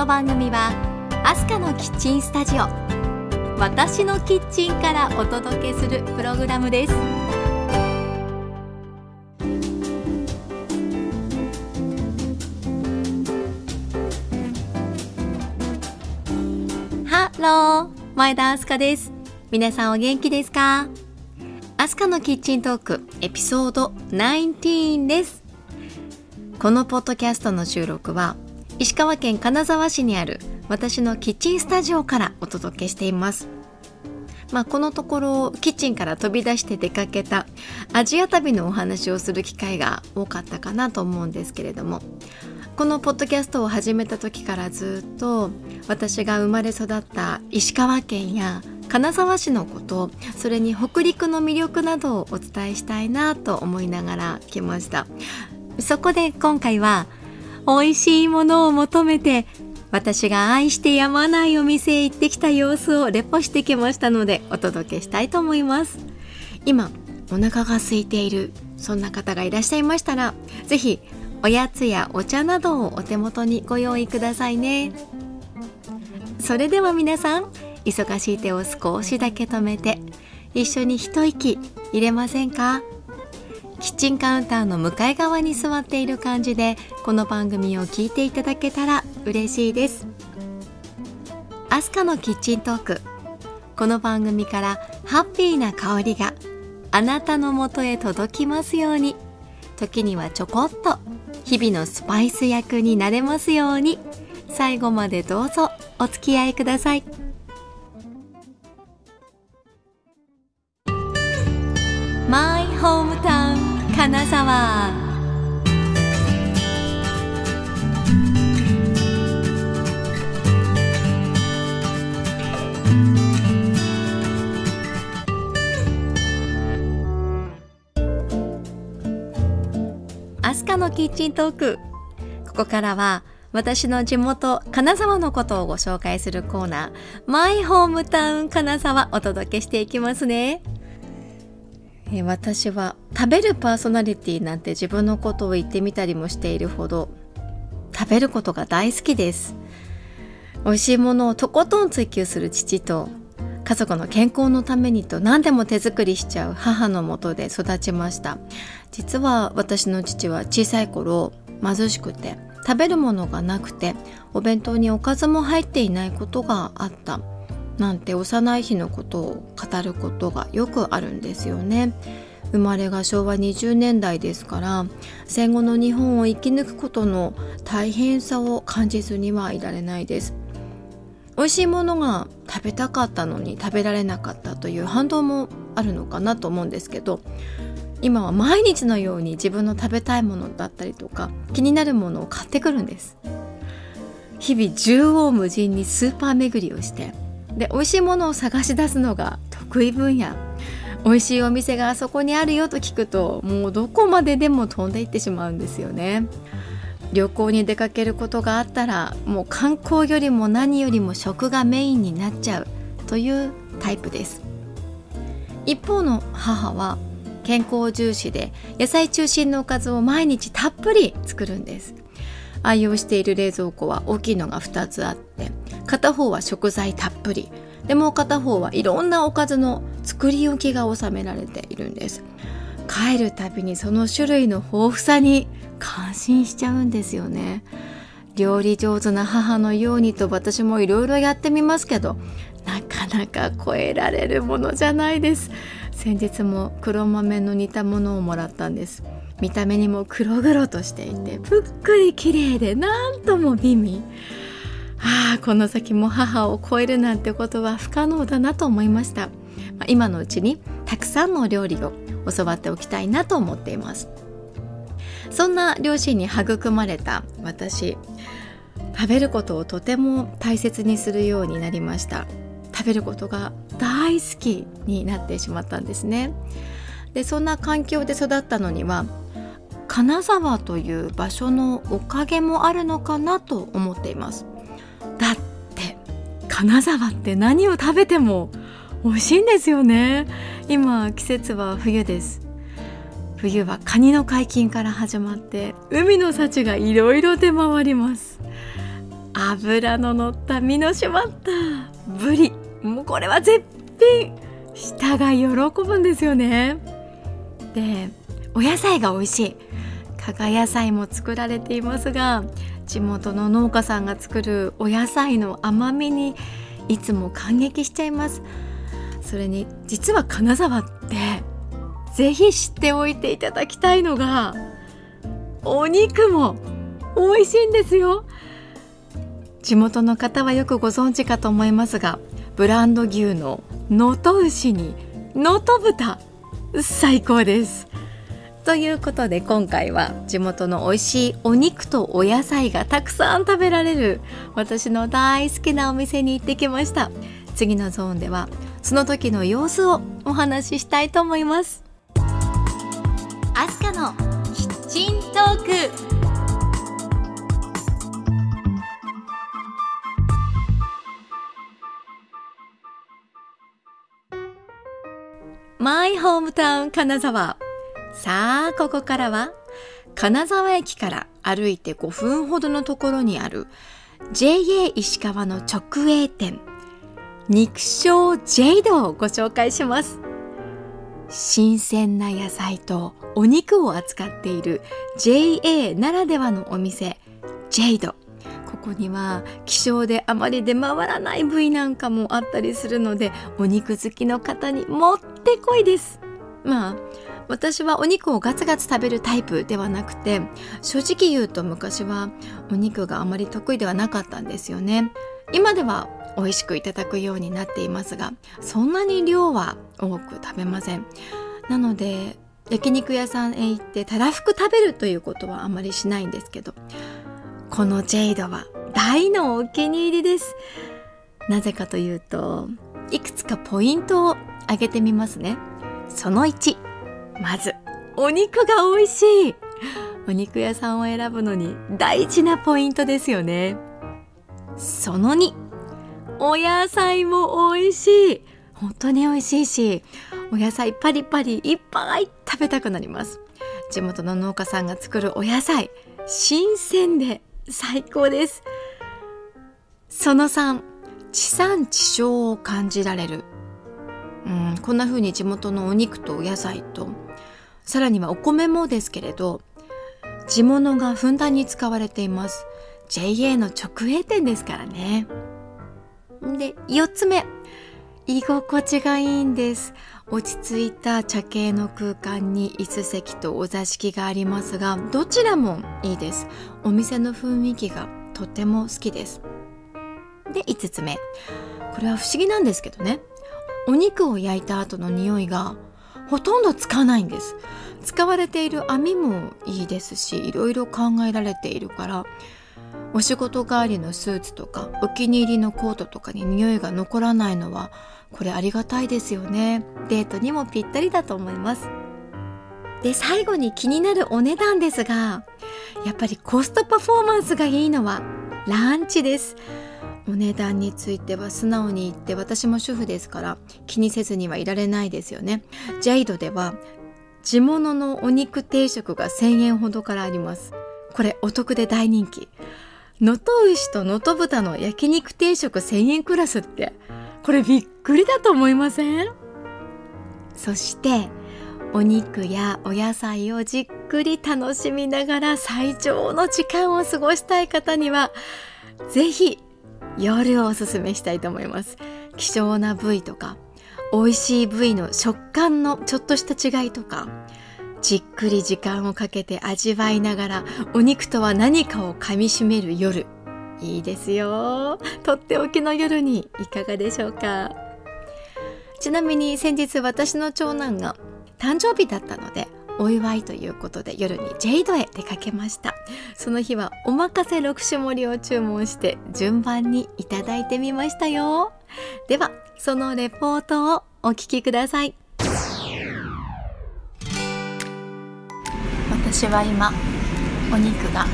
この番組はアスカのキッチンスタジオ私のキッチンからお届けするプログラムです。ハロー前田アスカです。皆さんお元気ですか？アスカのキッチントークエピソード19です。このポッドキャストの収録は石川県金沢市にある私のキッチンスタジオからお届けしています。まあ、このところキッチンから飛び出して出かけたアジア旅のお話をする機会が多かったかなと思うんですけれどもこのポッドキャストを始めた時からずっと私が生まれ育った石川県や金沢市のことそれに北陸の魅力などをお伝えしたいなと思いながら来ました。そこで今回は美味しいものを求めて私が愛してやまないお店へ行ってきた様子をレポしてきましたのでお届けしたいと思います。今お腹が空いているそんな方がいらっしゃいましたら是非おやつやお茶などをお手元にご用意くださいね。それでは皆さん忙しい手を少しだけ止めて一緒に一息入れませんか？キッチンカウンターの向かい側に座っている感じでこの番組を聞いていただけたら嬉しいです。アスカのキッチントーク。この番組からハッピーな香りがあなたのもとへ届きますように。時にはちょこっと日々のスパイス役になれますように。最後までどうぞお付き合いください。ン金沢アスカのキッチントーク。ここからは私の地元金沢のことをご紹介するコーナー。マイホームタウン金沢お届けしていきますね。え私は食べるパーソナリティなんて自分のことを言ってみたりもしているほど食べることが大好きです。美味しいものをとことん追求する父と家族の健康のためにと何でも手作りしちゃう母のもとで育ちました。実は私の父は小さい頃貧しくて食べるものがなくてお弁当におかずも入っていないことがあった。なんて幼い日のことを語ることがよくあるんですよね。生まれが昭和20年代ですから戦後の日本を生き抜くことの大変さを感じずにはいられないです。美味しいものが食べたかったのに食べられなかったという反動もあるのかなと思うんですけど今は毎日のように自分の食べたいものだったりとか気になるものを買ってくるんです。日々縦横無尽にスーパー巡りをしてで美味しいものを探し出すのが得意分野。美味しいお店があそこにあるよと聞くともうどこまででも飛んでいってしまうんですよね。旅行に出かけることがあったらもう観光よりも何よりも食がメインになっちゃう。というタイプです。一方の母は健康重視で野菜中心のおかずを毎日たっぷり作るんです。愛用している冷蔵庫は大きいのが2つあって片方は食材たっぷり。でもう片方はいろんなおかずの作り置きが収められているんです。帰るたびにその種類の豊富さに感心しちゃうんですよね。料理上手な母のようにと私もいろいろやってみますけどなかなか超えられるものじゃないです。先日も黒豆の煮たものをもらったんです。見た目にも黒々としていてぷっくり綺麗でなんとも美味。ああこの先も母を超えるなんてことは不可能だなと思いました、まあ、今のうちにたくさんの料理を教わっておきたいなと思っています。そんな両親に育まれた私食べることをとても大切にするようになりました。食べることが大好きになってしまったんですね。でそんな環境で育ったのには金沢という場所のおかげもあるのかなと思っています。だって金沢って何を食べても美味しいんですよね。今季節は冬です。冬はカニの解禁から始まって海の幸がいろいろ出回ります。脂の乗った身の締まったブリ。もうこれは絶品。舌が喜ぶんですよね。でお野菜が美味しい。加賀野菜も作られていますが地元の農家さんが作るお野菜の甘みにいつも感激しちゃいます。それに実は金沢ってぜひ知っておいていただきたいのがお肉も美味しいんですよ。地元の方はよくご存知かと思いますがブランド牛の能登牛に能登豚最高です。ということで今回は地元の美味しいお肉とお野菜がたくさん食べられる私の大好きなお店に行ってきました。次のゾーンではその時の様子をお話ししたいと思います。アスカのキッチントーク。マイホームタウン金沢さあここからは金沢駅から歩いて5分ほどのところにある JA 石川の直営店肉匠ジェイドをご紹介します。新鮮な野菜とお肉を扱っている JA ならではのお店ジェイド。ここには希少であまり出回らない部位なんかもあったりするのでお肉好きの方にもってこいです。まあ私はお肉をガツガツ食べるタイプではなくて正直言うと昔はお肉があまり得意ではなかったんですよね。今では美味しくいただくようになっていますがそんなに量は多く食べません。なので焼肉屋さんへ行ってたらふく食べるということはあまりしないんですけどこのジェイドは大のお気に入りです。なぜかというといくつかポイントを挙げてみますね。その1まずお肉が美味しい。お肉屋さんを選ぶのに大事なポイントですよね。その2お野菜も美味しい。本当に美味しいしお野菜パリパリいっぱい食べたくなります。地元の農家さんが作るお野菜新鮮で最高です。その3地産地消を感じられる。うんこんな風に地元のお肉とお野菜とさらにはお米もですけれど地物がふんだんに使われています。JA の直営店ですからね。で4つ目。居心地がいいんです。落ち着いた茶系の空間に椅子席とお座敷がありますがどちらもいいです。お店の雰囲気がとても好きです。で5つ目。これは不思議なんですけどね。お肉を焼いた後の匂いがほとんどつかないんです。使われている網もいいですしいろいろ考えられているからお仕事帰りのスーツとかお気に入りのコートとかに匂いが残らないのはこれありがたいですよね。デートにもぴったりだと思います。で最後に気になるお値段ですがやっぱりコストパフォーマンスがいいのはランチです。お値段については素直に言って私も主婦ですから気にせずにはいられないですよね。ジェイドでは地物のお肉定食が1000円ほどからあります。これお得で大人気。能登牛と能登豚の焼肉定食1000円クラスって。これびっくりだと思いません？そしてお肉やお野菜をじっくり楽しみながら最長の時間を過ごしたい方にはぜひ夜をおすすめしたいと思います。希少な部位とか美味しい部位の食感のちょっとした違いとかじっくり時間をかけて味わいながらお肉とは何かをかみしめる夜。いいですよ。とっておきの夜にいかがでしょうか。ちなみに先日私の長男が誕生日だったのでお祝いということで夜にジェイドへ出かけました。その日はおまかせ6種盛りを注文して順番にいただいてみましたよ。ではそのレポートをお聞きください。私は今お肉が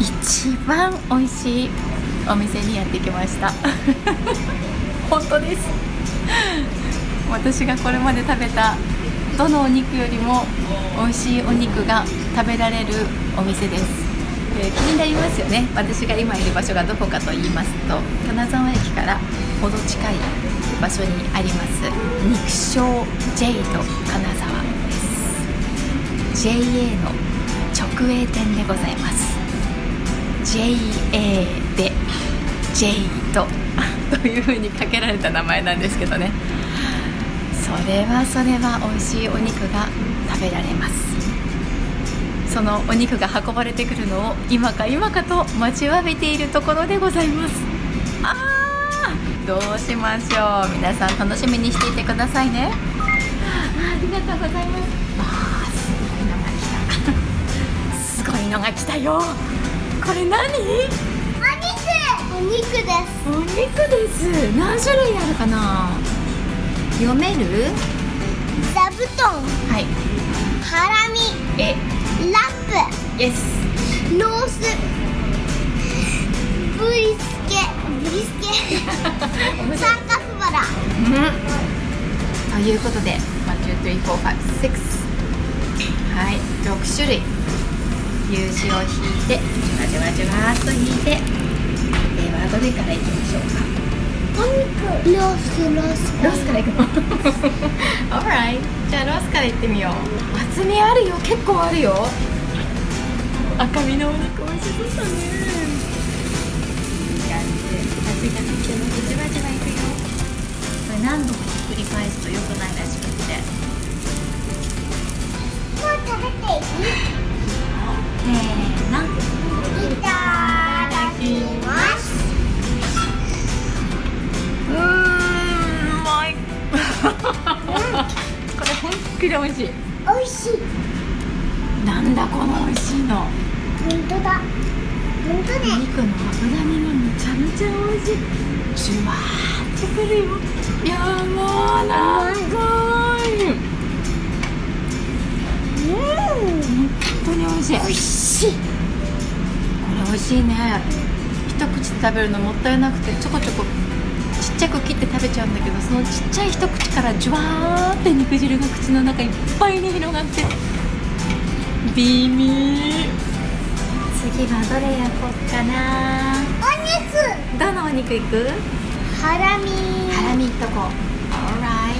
一番美味しいお店にやってきました。本当です。私がこれまで食べたどのお肉よりも美味しいお肉が食べられるお店です、えー、気になりますよね。私が今いる場所がどこかと言いますと金沢駅からほど近い場所にあります肉商ジェイド金沢です。JA の直営店でございます。JA でジェイドというふうにかけられた名前なんですけどね。それはそれは美味しいお肉が食べられます。そのお肉が運ばれてくるのを今か今かと待ちわびているところでございます。あーどうしましょう。皆さん楽しみにしていてくださいね。ありがとうございます。あすごいのが来たすごいのが来たよ。これ何？お肉です。お肉です。何種類あるかな？読める？座布団。はい。ハラミ。え。ラッイエスプロース。ブリスケ。ブリスケ。三角バラ。うん。ということで1,2,3,4,5,6はい。6種類。牛脂を引いてじわじわじわっと引いてではどれからいきましょうかお肉ロースロース。ロースから行くの。Alright. じゃあロースから行ってみよう。厚みあるよ。結構あるよ。赤身のお肉美味しそうだね。しい。こ美味しい。れ美味しいね。一口で食べるのもったいなくてちょこちょこちっちゃく切って食べちゃうんだけどそのちっちゃい一口からジュワーって肉汁が口の中いっぱいに広がってビミ次はどれ焼こうかな。お肉。どのお肉いく？ハラミ。ハラミいっとこ。う Alright い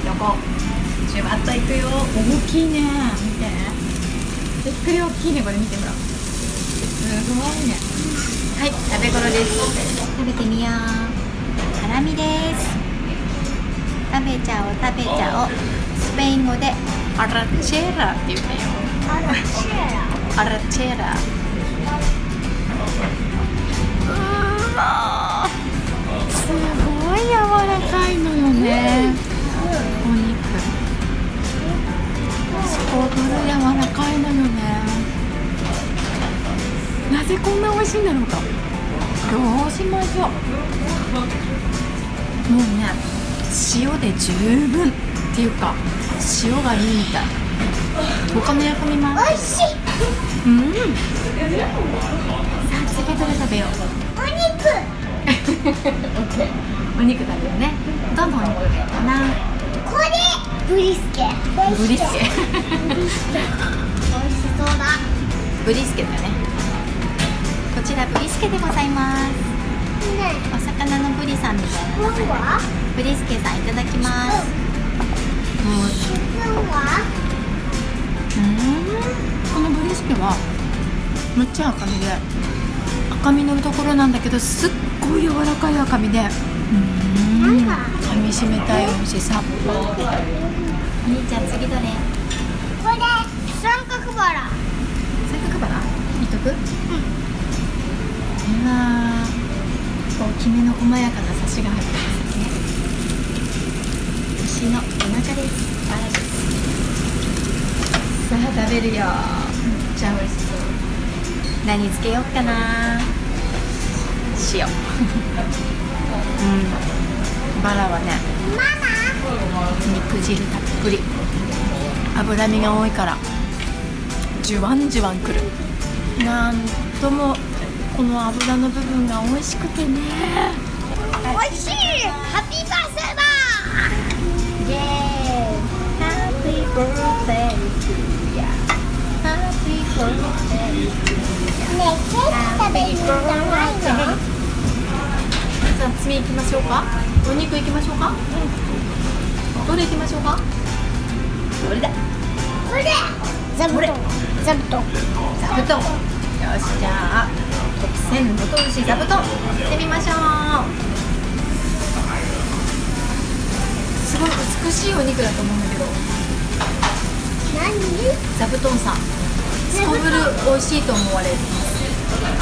っとこ。うジュワッといくよ。大きいね。見てびっくり大きいねこれ見てほらすごいね。はい食べ頃です。食べてみよう。ハラミです。食べちゃおう食べちゃおう。スペイン語でアラチェラって言うんだよあらシェアラチェラ。すごい柔らかいのよねすこぶる柔らかいのよね。なぜこんな美味しいんだろうか。どうしましょう。もうね塩で十分っていうか塩がいいみたい。他の薬味も美味しい。うん。さあ次どれ食べよう。お肉。お肉食べようね。どのお肉がいいかなこれブリスケブリスケ。ブリスケ。美味しそうだ。ブリスケだね。こちらブリスケでございます。ね。お魚のブリさんみたいなブリスケさんいただきます。もうん。このブリスケはむっちゃ赤身で赤身のところなんだけどすっごい柔らかい赤身で。うんなん。か噛みしめたい美味しさお兄ちゃん次どれ？これ三角バラ。三角バラ？見とく？うんうわー大きめの細やかなサシが入ってますね。牛のお腹です。バラです。さあ食べるよ。めっちゃ美味しそう何つけようかな。塩。うんバラはねマ肉汁たっぷり。脂身が多いからジュワンジュワンくる。なんともこの脂の部分が美味しくてね。マ美味しい！ハッピーバースデーだイエーイ！Birthday to ya Happy birthday! ねえケーキ食べないのさあ次行きましょうかお肉行きましょうか、どれ行きましょうか？どれだ？これ。座布団。座布団。座布団。よしじゃあ特選のと牛座布団。行ってみましょう。すごい美しいお肉だと思うんだけど。何？座布団さん。すこぶる美味しいと思われる。美味し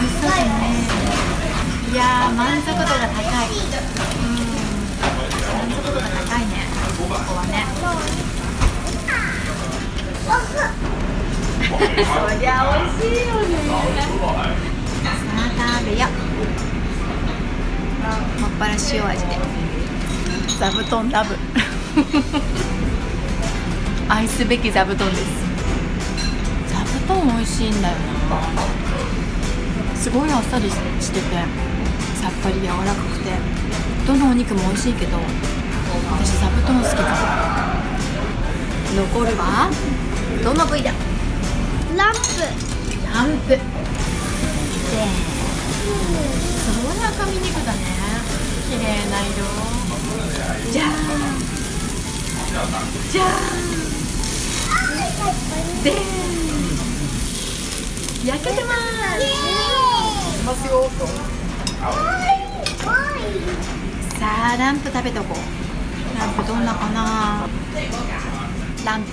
美味しそうだねいやー満足度が高い。うん。満足度が高いねここはね。そりゃ美味しいよね。さあ食べよ。もっぱら塩味で。座布団ラブ。愛すべき座布団です。座布団美味しいんだよな。すごいあっさりしててさっぱり柔らかくてどのお肉も美味しいけど私座布団好きだ残るはどの部位だ？ランプ。ランプ。ですごい赤身肉だね。綺麗な色。じゃーん。じゃーん。でーん焼けてまーすますよさあランプ食べとこう。ランプどんなかな？ランプ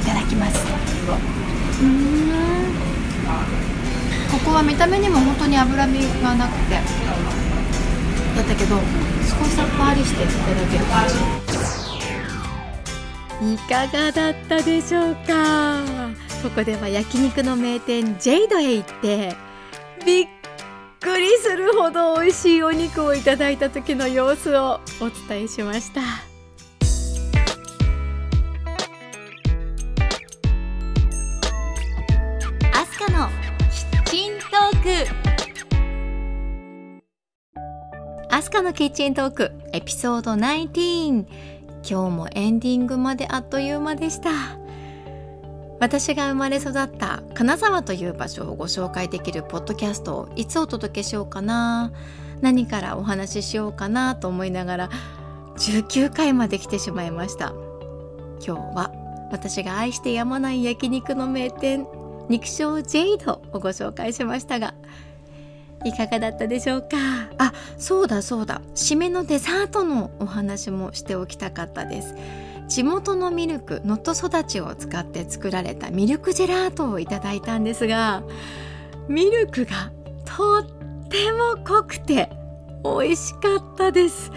いただきます。うん。ここは見た目にも本当に脂身がなくて。だったけど少しさっぱりしていただける感じ。いかがだったでしょうか？ここでは焼肉の名店ジェイドへ行ってびっくりするほど美味しいお肉をいただいた時の様子をお伝えしました。アスカのキッチントーク。アスカのキッチントークエピソード19今日もエンディングまであっという間でした。私が生まれ育った金沢という場所をご紹介できるポッドキャストをいつお届けしようかな。何からお話ししようかなと思いながら19回まで来てしまいました。今日は私が愛してやまない焼肉の名店肉将ジェイドをご紹介しましたがいかがだったでしょうか？あそうだそうだ。締めのデザートのお話もしておきたかったです。地元のミルク能登育ちを使って作られたミルクジェラートをいただいたんですがミルクがとっても濃くて美味しかったです。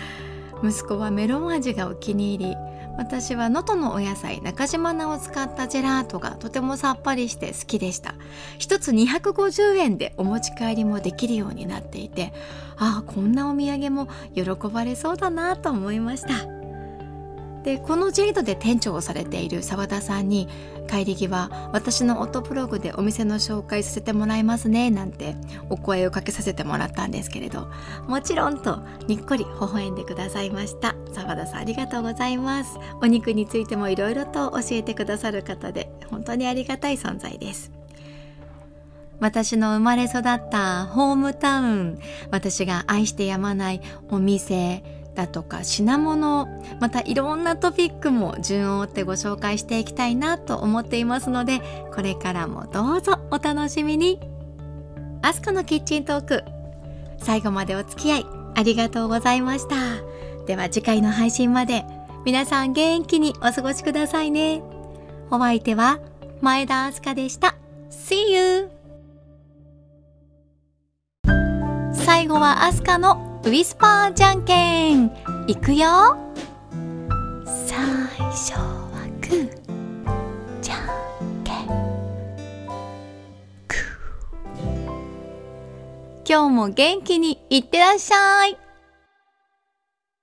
息子はメロン味がお気に入り私は能登のお野菜中島菜を使ったジェラートがとてもさっぱりして好きでした。一つ250円でお持ち帰りもできるようになっていてああこんなお土産も喜ばれそうだなと思いました。でこのジェイドで店長をされている澤田さんに帰り際私のオトブログでお店の紹介させてもらいますねなんてお声をかけさせてもらったんですけれどもちろんとにっこり微笑んでくださいました。澤田さんありがとうございます。お肉についてもいろいろと教えてくださる方で本当にありがたい存在です。私の生まれ育ったホームタウン私が愛してやまないお店だとか品物またいろんなトピックも順を追ってご紹介していきたいなと思っていますのでこれからもどうぞお楽しみに。アスカのキッチントーク最後までお付き合いありがとうございました。では次回の配信まで皆さん元気にお過ごしくださいね。お相手は前田明日香でした。See you 最後はアスカのウィスパーじゃんけん。いくよ。最初はグー。じゃんけん。グー。今日も元気にいってらっしゃい。